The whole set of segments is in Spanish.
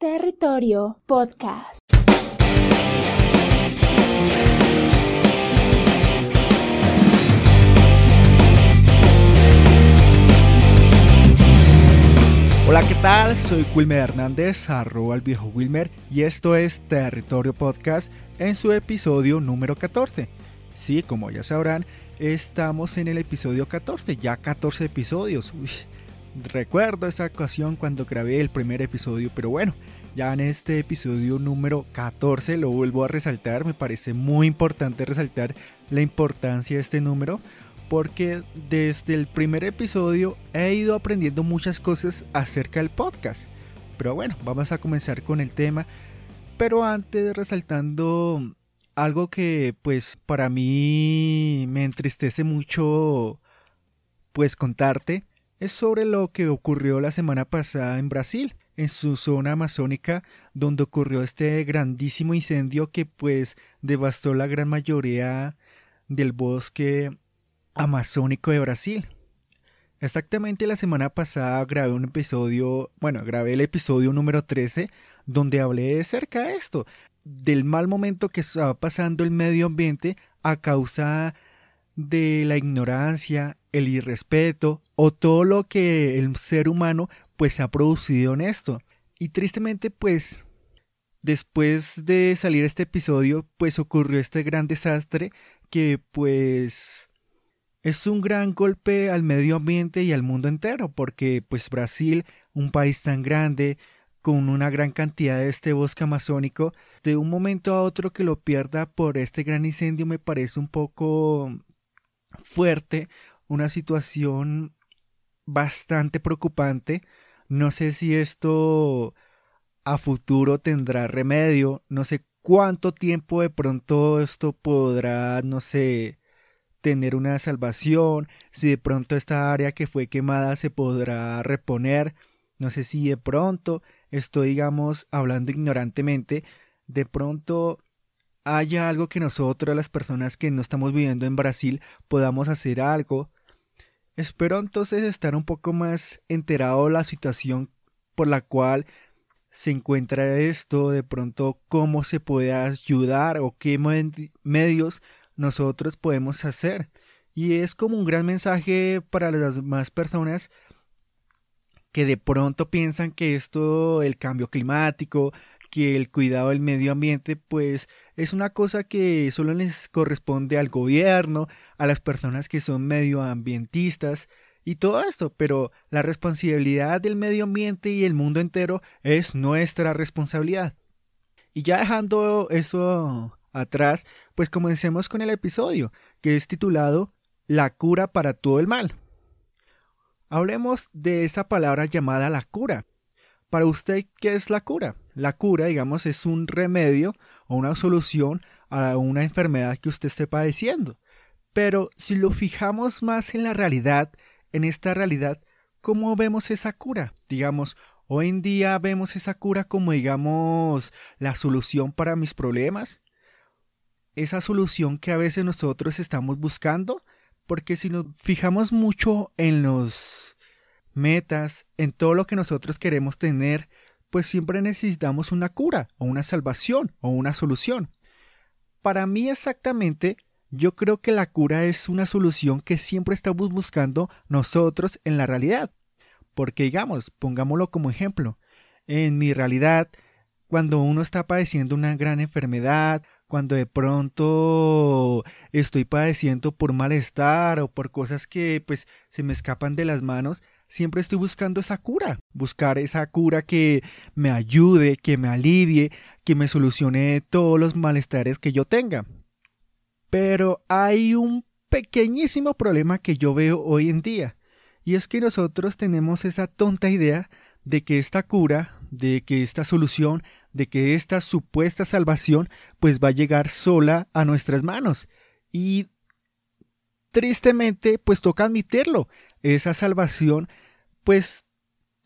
Territorio Podcast. Hola, ¿qué tal? Soy Wilmer Hernández, arroba el viejo Wilmer, y esto es Territorio Podcast en su episodio número 14. Sí, como ya sabrán, estamos en el episodio 14, ya 14 episodios. Recuerdo esa ocasión cuando grabé el primer episodio, pero bueno, ya en este episodio número 14 lo vuelvo a resaltar, me parece muy importante resaltar la importancia de este número porque desde el primer episodio he ido aprendiendo muchas cosas acerca del podcast. Pero bueno, vamos a comenzar con el tema. Pero antes resaltando algo que pues para mí me entristece mucho pues contarte es sobre lo que ocurrió la semana pasada en Brasil, en su zona amazónica, donde ocurrió este grandísimo incendio que pues devastó la gran mayoría del bosque amazónico de Brasil. Exactamente la semana pasada grabé un episodio, bueno, grabé el episodio número 13, donde hablé acerca de esto, del mal momento que estaba pasando el medio ambiente a causa de la ignorancia, el irrespeto o todo lo que el ser humano pues ha producido en esto. Y tristemente pues después de salir este episodio pues ocurrió este gran desastre que pues es un gran golpe al medio ambiente y al mundo entero, porque pues Brasil, un país tan grande, con una gran cantidad de este bosque amazónico, de un momento a otro que lo pierda por este gran incendio me parece un poco fuerte, una situación bastante preocupante. No sé si esto a futuro tendrá remedio, no sé cuánto tiempo de pronto esto podrá, no sé, tener una salvación, si de pronto esta área que fue quemada se podrá reponer, no sé si de pronto estoy, digamos, hablando ignorantemente, de pronto haya algo que nosotros, las personas que no estamos viviendo en Brasil, podamos hacer algo. Espero entonces estar un poco más enterado de la situación por la cual se encuentra esto, de pronto cómo se puede ayudar o qué medios nosotros podemos hacer. Y es como un gran mensaje para las demás personas que de pronto piensan que esto, el cambio climático, que el cuidado del medio ambiente, pues es una cosa que solo les corresponde al gobierno, a las personas que son medioambientistas y todo esto, pero la responsabilidad del medio ambiente y el mundo entero es nuestra responsabilidad. Y ya dejando eso atrás, pues comencemos con el episodio, que es titulado La cura para todo el mal. Hablemos de esa palabra llamada la cura. Para usted, ¿qué es la cura? La cura, digamos, es un remedio o una solución a una enfermedad que usted esté padeciendo. Pero si lo fijamos más en la realidad, en esta realidad, ¿cómo vemos esa cura? Digamos, hoy en día vemos esa cura como, digamos, la solución para mis problemas, esa solución que a veces nosotros estamos buscando, porque si nos fijamos mucho en los metas, en todo lo que nosotros queremos tener, pues siempre necesitamos una cura o una salvación o una solución. Para mí exactamente, yo creo que la cura es una solución que siempre estamos buscando nosotros en la realidad. Porque digamos, pongámoslo como ejemplo, en mi realidad, cuando uno está padeciendo una gran enfermedad cuando de pronto estoy padeciendo por malestar o por cosas que pues se me escapan de las manos, siempre estoy buscando esa cura, buscar esa cura que me ayude, que me alivie, que me solucione todos los malestares que yo tenga. Pero hay un pequeñísimo problema que yo veo hoy en día, y es que nosotros tenemos esa tonta idea de que esta cura, de que esta solución de que esta supuesta salvación pues va a llegar sola a nuestras manos. Y tristemente pues toca admitirlo, esa salvación pues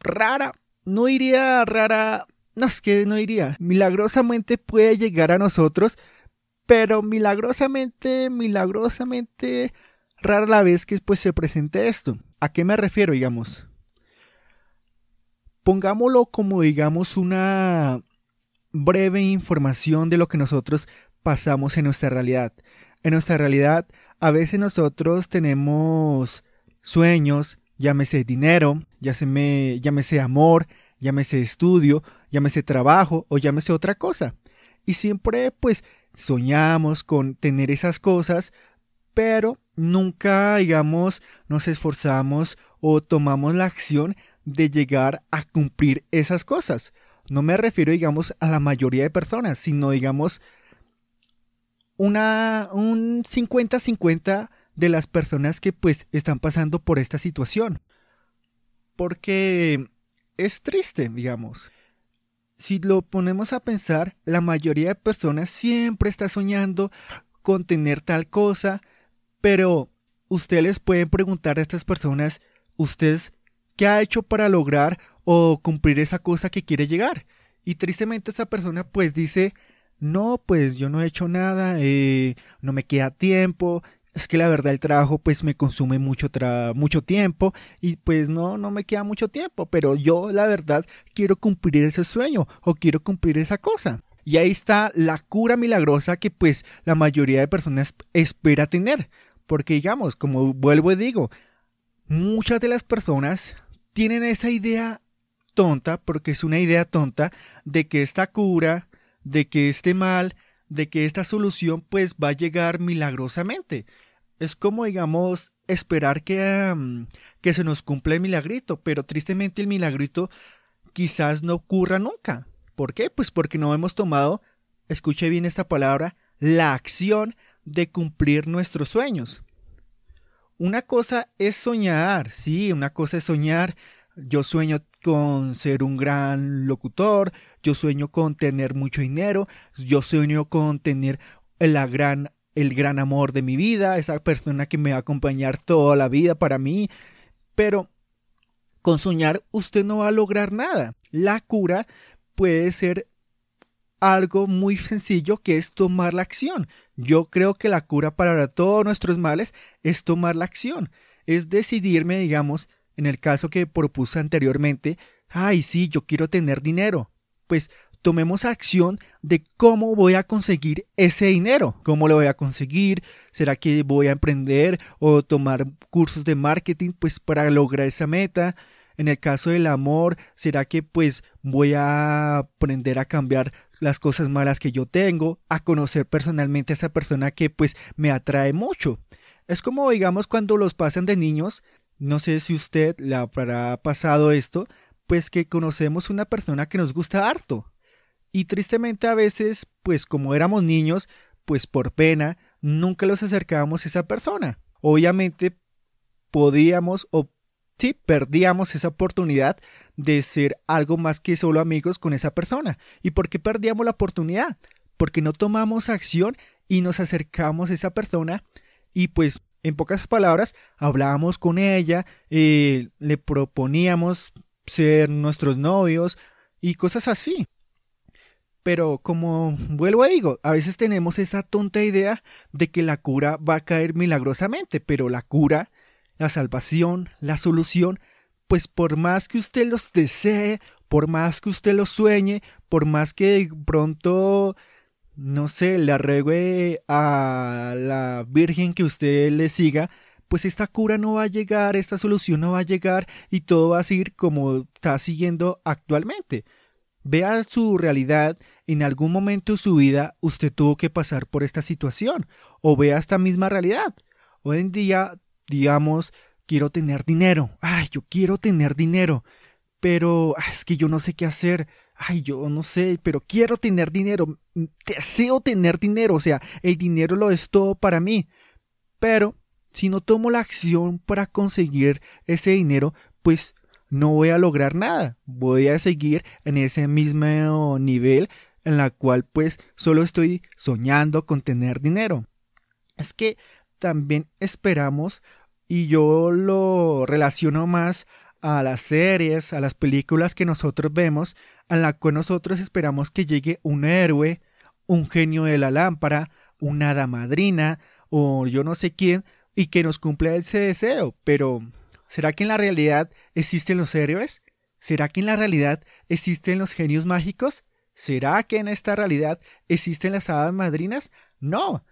rara, no iría rara, no es que no iría, milagrosamente puede llegar a nosotros, pero milagrosamente, milagrosamente rara la vez que pues se presente esto. ¿A qué me refiero, digamos? pongámoslo como digamos una breve información de lo que nosotros pasamos en nuestra realidad. En nuestra realidad, a veces nosotros tenemos sueños, llámese dinero, llámese, llámese amor, llámese estudio, llámese trabajo o llámese otra cosa. Y siempre pues soñamos con tener esas cosas, pero nunca, digamos, nos esforzamos o tomamos la acción de llegar a cumplir esas cosas. No me refiero, digamos, a la mayoría de personas, sino, digamos, una, un 50-50 de las personas que pues están pasando por esta situación. Porque es triste, digamos. Si lo ponemos a pensar, la mayoría de personas siempre está soñando con tener tal cosa, pero ustedes pueden preguntar a estas personas, ¿ustedes qué ha hecho para lograr o cumplir esa cosa que quiere llegar? Y tristemente esa persona pues dice, no, pues yo no he hecho nada, eh, no me queda tiempo, es que la verdad el trabajo pues me consume mucho, mucho tiempo y pues no, no me queda mucho tiempo, pero yo la verdad quiero cumplir ese sueño o quiero cumplir esa cosa. Y ahí está la cura milagrosa que pues la mayoría de personas espera tener. Porque digamos, como vuelvo y digo, muchas de las personas tienen esa idea tonta, porque es una idea tonta, de que esta cura, de que este mal, de que esta solución pues va a llegar milagrosamente. Es como digamos esperar que, que se nos cumpla el milagrito, pero tristemente el milagrito quizás no ocurra nunca. ¿Por qué? Pues porque no hemos tomado, escuche bien esta palabra, la acción de cumplir nuestros sueños. Una cosa es soñar, sí, una cosa es soñar. Yo sueño con ser un gran locutor, yo sueño con tener mucho dinero, yo sueño con tener gran, el gran amor de mi vida, esa persona que me va a acompañar toda la vida para mí, pero con soñar usted no va a lograr nada. La cura puede ser algo muy sencillo que es tomar la acción. Yo creo que la cura para todos nuestros males es tomar la acción. Es decidirme, digamos, en el caso que propuse anteriormente, ay, sí, yo quiero tener dinero. Pues tomemos acción de cómo voy a conseguir ese dinero. ¿Cómo lo voy a conseguir? ¿Será que voy a emprender o tomar cursos de marketing pues para lograr esa meta? En el caso del amor, ¿será que pues voy a aprender a cambiar las cosas malas que yo tengo, a conocer personalmente a esa persona que pues me atrae mucho. Es como digamos cuando los pasan de niños, no sé si usted le habrá pasado esto, pues que conocemos una persona que nos gusta harto. Y tristemente a veces, pues como éramos niños, pues por pena, nunca los acercábamos a esa persona. Obviamente podíamos o sí, perdíamos esa oportunidad de ser algo más que solo amigos con esa persona. ¿Y por qué perdíamos la oportunidad? Porque no tomamos acción y nos acercamos a esa persona y pues en pocas palabras hablábamos con ella, eh, le proponíamos ser nuestros novios y cosas así. Pero como vuelvo a digo, a veces tenemos esa tonta idea de que la cura va a caer milagrosamente, pero la cura la salvación, la solución, pues por más que usted los desee, por más que usted los sueñe, por más que pronto, no sé, le arregle a la Virgen que usted le siga, pues esta cura no va a llegar, esta solución no va a llegar y todo va a seguir como está siguiendo actualmente. Vea su realidad, en algún momento de su vida usted tuvo que pasar por esta situación, o vea esta misma realidad. Hoy en día digamos, quiero tener dinero, ay, yo quiero tener dinero, pero es que yo no sé qué hacer, ay, yo no sé, pero quiero tener dinero, deseo tener dinero, o sea, el dinero lo es todo para mí, pero si no tomo la acción para conseguir ese dinero, pues no voy a lograr nada, voy a seguir en ese mismo nivel en la cual pues solo estoy soñando con tener dinero. Es que también esperamos y yo lo relaciono más a las series, a las películas que nosotros vemos, a la cual nosotros esperamos que llegue un héroe, un genio de la lámpara, una hada madrina o yo no sé quién y que nos cumpla ese deseo. Pero, ¿será que en la realidad existen los héroes? ¿Será que en la realidad existen los genios mágicos? ¿Será que en esta realidad existen las hadas madrinas? No.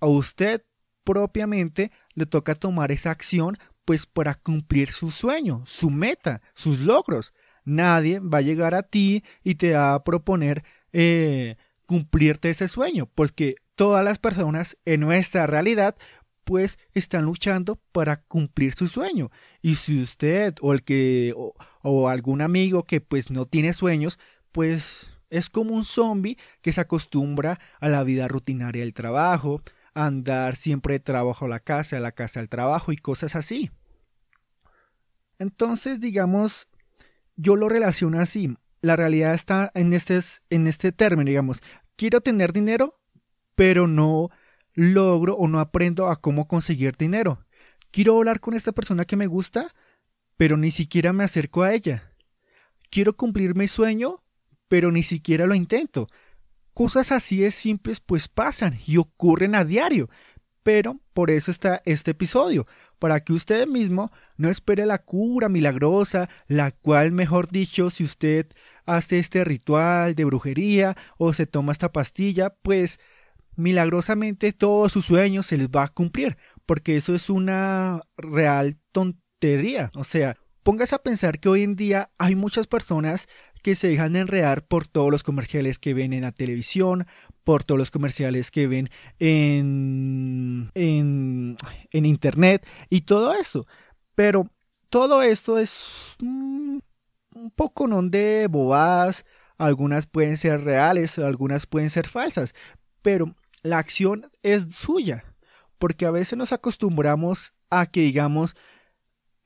A usted propiamente le toca tomar esa acción pues para cumplir su sueño, su meta, sus logros. Nadie va a llegar a ti y te va a proponer eh, cumplirte ese sueño, porque todas las personas en nuestra realidad pues están luchando para cumplir su sueño. Y si usted o el que o, algún amigo que pues no tiene sueños, pues es como un zombie que se acostumbra a la vida rutinaria del trabajo, andar siempre de trabajo a la casa, a la casa al trabajo y cosas así. Entonces, digamos, yo lo relaciono así. La realidad está en este, en este término, digamos, quiero tener dinero, pero no logro o no aprendo a cómo conseguir dinero. Quiero hablar con esta persona que me gusta, pero ni siquiera me acerco a ella. Quiero cumplir mi sueño, pero ni siquiera lo intento. Cosas así de simples pues pasan y ocurren a diario. Pero por eso está este episodio, para que usted mismo no espere la cura milagrosa, la cual, mejor dicho, si usted hace este ritual de brujería o se toma esta pastilla, pues milagrosamente todos sus sueños se les va a cumplir, porque eso es una real tontería. O sea, póngase a pensar que hoy en día hay muchas personas que se dejan enredar por todos los comerciales que ven en la televisión, por todos los comerciales que ven en, en, internet y todo eso. Pero todo esto es un poco no de bobadas, algunas pueden ser reales, algunas pueden ser falsas, pero la acción es suya, porque a veces nos acostumbramos a que digamos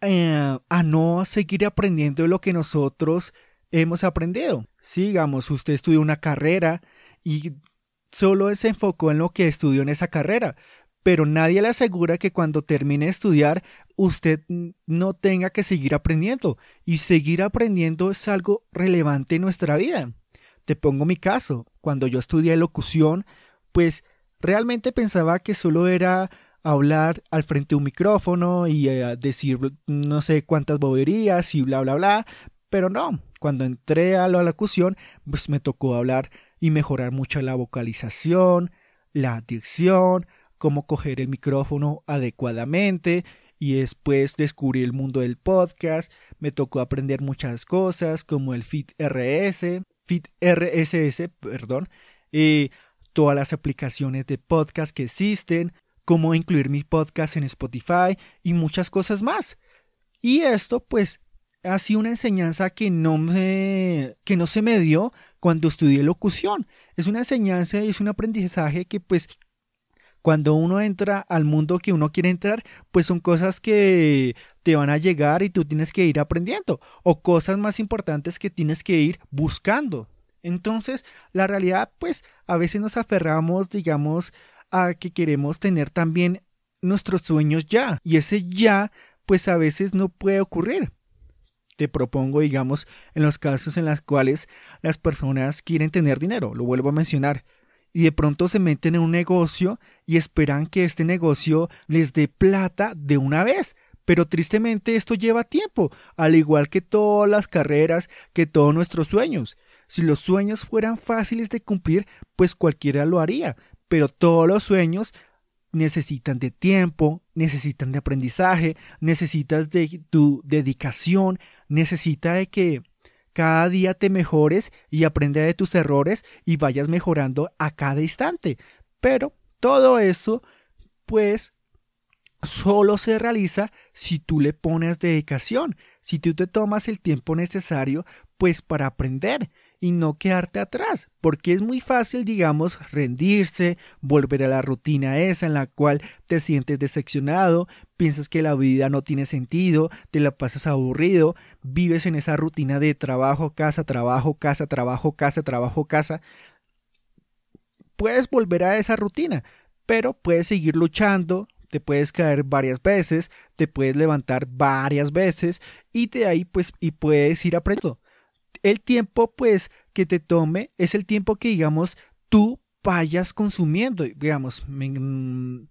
eh, a no seguir aprendiendo lo que nosotros hemos aprendido. Si digamos, usted estudió una carrera y solo se enfocó en lo que estudió en esa carrera, pero nadie le asegura que cuando termine de estudiar usted no tenga que seguir aprendiendo. Y seguir aprendiendo es algo relevante en nuestra vida. Te pongo mi caso. Cuando yo estudié locución, pues realmente pensaba que solo era hablar al frente de un micrófono y eh, decir no sé cuántas boberías y bla bla bla, pero no, cuando entré a la locución, pues me tocó hablar y mejorar mucho la vocalización, la dicción, cómo coger el micrófono adecuadamente y después descubrí el mundo del podcast, me tocó aprender muchas cosas como el Fit RS, Fit RSS, perdón, y todas las aplicaciones de podcast que existen, cómo incluir mi podcast en Spotify y muchas cosas más. Y esto pues ha sido una enseñanza que no, me, que no se me dio cuando estudié locución. Es una enseñanza y es un aprendizaje que pues cuando uno entra al mundo que uno quiere entrar, pues son cosas que te van a llegar y tú tienes que ir aprendiendo o cosas más importantes que tienes que ir buscando. Entonces, la realidad, pues, a veces nos aferramos, digamos, a que queremos tener también nuestros sueños ya. Y ese ya, pues, a veces no puede ocurrir te propongo, digamos, en los casos en los cuales las personas quieren tener dinero, lo vuelvo a mencionar, y de pronto se meten en un negocio y esperan que este negocio les dé plata de una vez. Pero tristemente esto lleva tiempo, al igual que todas las carreras, que todos nuestros sueños. Si los sueños fueran fáciles de cumplir, pues cualquiera lo haría, pero todos los sueños necesitan de tiempo, necesitan de aprendizaje, necesitas de tu dedicación, necesita de que cada día te mejores y aprenda de tus errores y vayas mejorando a cada instante. Pero todo eso, pues, solo se realiza si tú le pones dedicación, si tú te tomas el tiempo necesario, pues, para aprender y no quedarte atrás, porque es muy fácil, digamos, rendirse, volver a la rutina esa en la cual te sientes decepcionado, piensas que la vida no tiene sentido, te la pasas aburrido, vives en esa rutina de trabajo, casa, trabajo, casa, trabajo, casa, trabajo, casa. Puedes volver a esa rutina, pero puedes seguir luchando, te puedes caer varias veces, te puedes levantar varias veces y de ahí pues y puedes ir aprendiendo el tiempo pues que te tome es el tiempo que digamos tú vayas consumiendo, digamos, mm,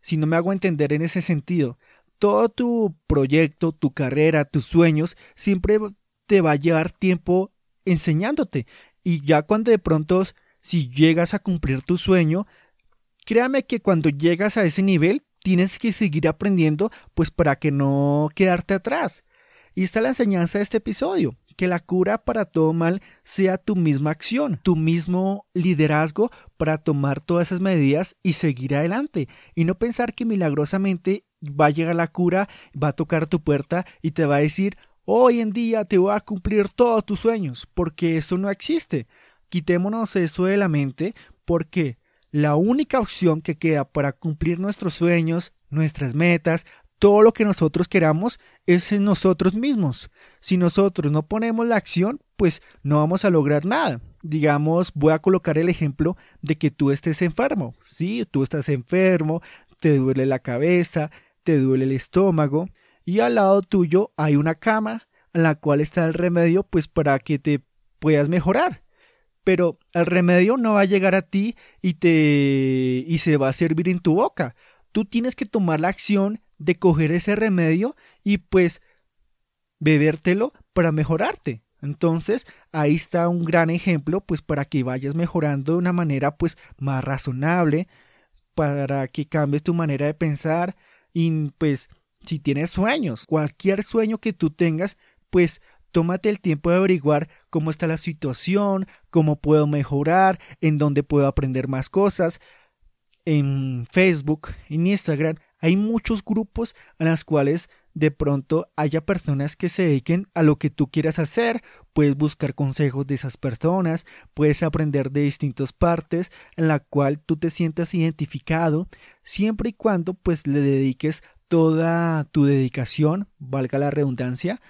si no me hago entender en ese sentido, todo tu proyecto, tu carrera, tus sueños siempre te va a llevar tiempo enseñándote. Y ya cuando de pronto, si llegas a cumplir tu sueño, créame que cuando llegas a ese nivel, tienes que seguir aprendiendo, pues para que no quedarte atrás. Y está la enseñanza de este episodio, que la cura para todo mal sea tu misma acción, tu mismo liderazgo para tomar todas esas medidas y seguir adelante. Y no pensar que milagrosamente va a llegar la cura, va a tocar tu puerta y te va a decir, hoy en día te voy a cumplir todos tus sueños, porque eso no existe. Quitémonos eso de la mente porque la única opción que queda para cumplir nuestros sueños, nuestras metas, todo lo que nosotros queramos es en nosotros mismos. Si nosotros no ponemos la acción, pues no vamos a lograr nada. Digamos, voy a colocar el ejemplo de que tú estés enfermo. Sí, tú estás enfermo, te duele la cabeza, te duele el estómago y al lado tuyo hay una cama en la cual está el remedio pues para que te puedas mejorar. Pero el remedio no va a llegar a ti y te y se va a servir en tu boca. Tú tienes que tomar la acción de coger ese remedio y pues bebértelo para mejorarte. Entonces, ahí está un gran ejemplo pues para que vayas mejorando de una manera pues más razonable, para que cambies tu manera de pensar y pues si tienes sueños, cualquier sueño que tú tengas, pues tómate el tiempo de averiguar cómo está la situación, cómo puedo mejorar, en dónde puedo aprender más cosas. En Facebook, en Instagram, hay muchos grupos en los cuales de pronto haya personas que se dediquen a lo que tú quieras hacer, puedes buscar consejos de esas personas, puedes aprender de distintas partes en la cual tú te sientas identificado, siempre y cuando pues le dediques toda tu dedicación, valga la redundancia,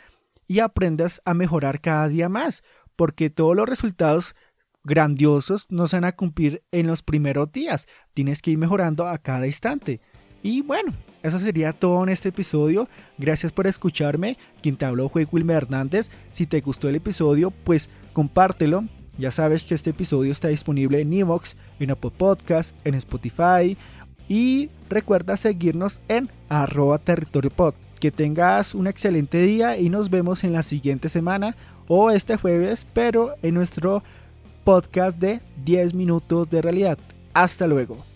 y aprendas a mejorar cada día más, porque todos los resultados grandiosos no se van a cumplir en los primeros días, tienes que ir mejorando a cada instante. Y bueno, eso sería todo en este episodio. Gracias por escucharme. Quien te habló fue Wilmer Hernández. Si te gustó el episodio, pues compártelo. Ya sabes que este episodio está disponible en Evox, en Apple Podcast, en Spotify, y recuerda seguirnos en arroba territorio pod. Que tengas un excelente día y nos vemos en la siguiente semana o este jueves, pero en nuestro podcast de 10 minutos de realidad. Hasta luego.